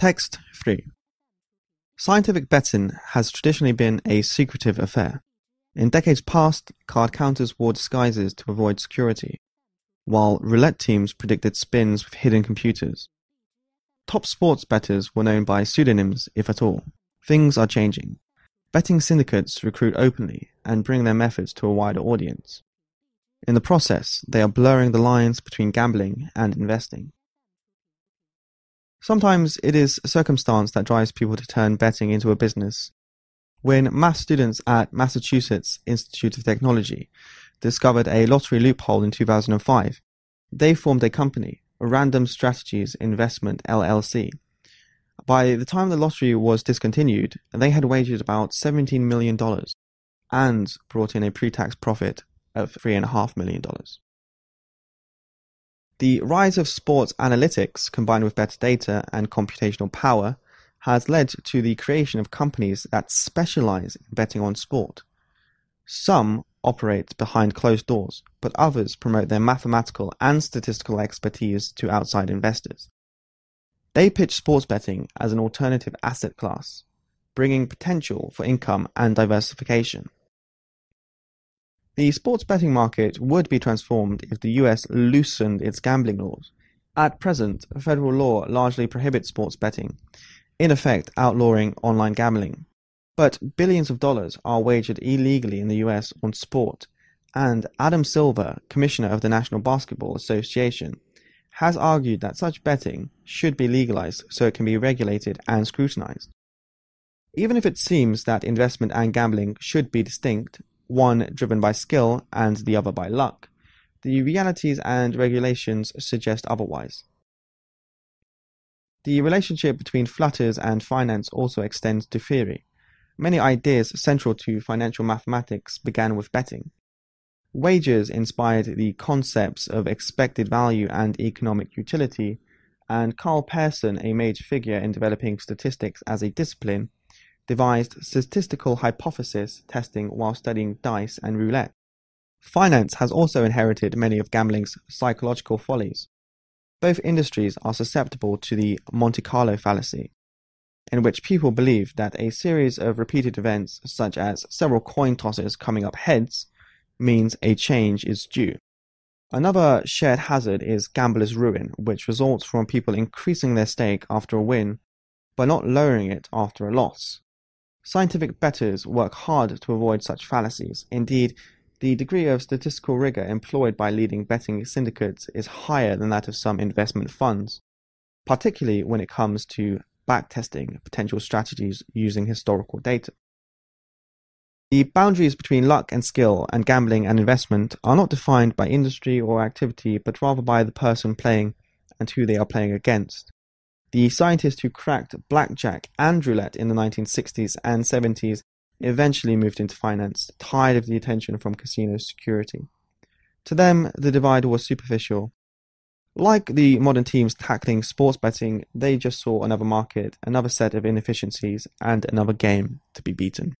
Text 3 Scientific betting has traditionally been a secretive affair. In decades past, card counters wore disguises to avoid security, while roulette teams predicted spins with hidden computers. Top sports bettors were known by pseudonyms, if at all. Things are changing. Betting syndicates recruit openly and bring their methods to a wider audience. In the process, they are blurring the lines between gambling and investing. Sometimes it is circumstance that drives people to turn betting into a business. When math students at Massachusetts Institute of Technology discovered a lottery loophole in 2005, they formed a company, Random Strategies Investment LLC. By the time the lottery was discontinued, they had wagered about $17 million and brought in a pre-tax profit of $3.5 million. The rise of sports analytics combined with better data and computational power has led to the creation of companies that specialize in betting on sport. Some operate behind closed doors, but others promote their mathematical and statistical expertise to outside investors. They pitch sports betting as an alternative asset class, bringing potential for income and diversification. The sports betting market would be transformed if the US loosened its gambling laws. At present, federal law largely prohibits sports betting, in effect outlawing online gambling. But billions of dollars are wagered illegally in the US on sport, and Adam Silver, commissioner of the National Basketball Association, has argued that such betting should be legalized so it can be regulated and scrutinized. Even if it seems that investment and gambling should be distinct, one driven by skill and the other by luck, the realities and regulations suggest otherwise. The relationship between flutters and finance also extends to theory. Many ideas central to financial mathematics began with betting. Wagers inspired the concepts of expected value and economic utility, and Karl Pearson, a major figure in developing statistics as a discipline, devised statistical hypothesis testing while studying dice and roulette. Finance has also inherited many of gambling's psychological follies. Both industries are susceptible to the Monte Carlo fallacy, in which people believe that a series of repeated events, such as several coin tosses coming up heads, means a change is due. Another shared hazard is gambler's ruin, which results from people increasing their stake after a win, but not lowering it after a loss. Scientific bettors work hard to avoid such fallacies. Indeed, the degree of statistical rigor employed by leading betting syndicates is higher than that of some investment funds, particularly when it comes to backtesting potential strategies using historical data. The boundaries between luck and skill and gambling and investment are not defined by industry or activity, but rather by the person playing and who they are playing against. The scientist who cracked blackjack and roulette in the 1960s and 70s eventually moved into finance, tired of the attention from casino security. To them, the divide was superficial. Like the modern teams tackling sports betting, they just saw another market, another set of inefficiencies, and another game to be beaten.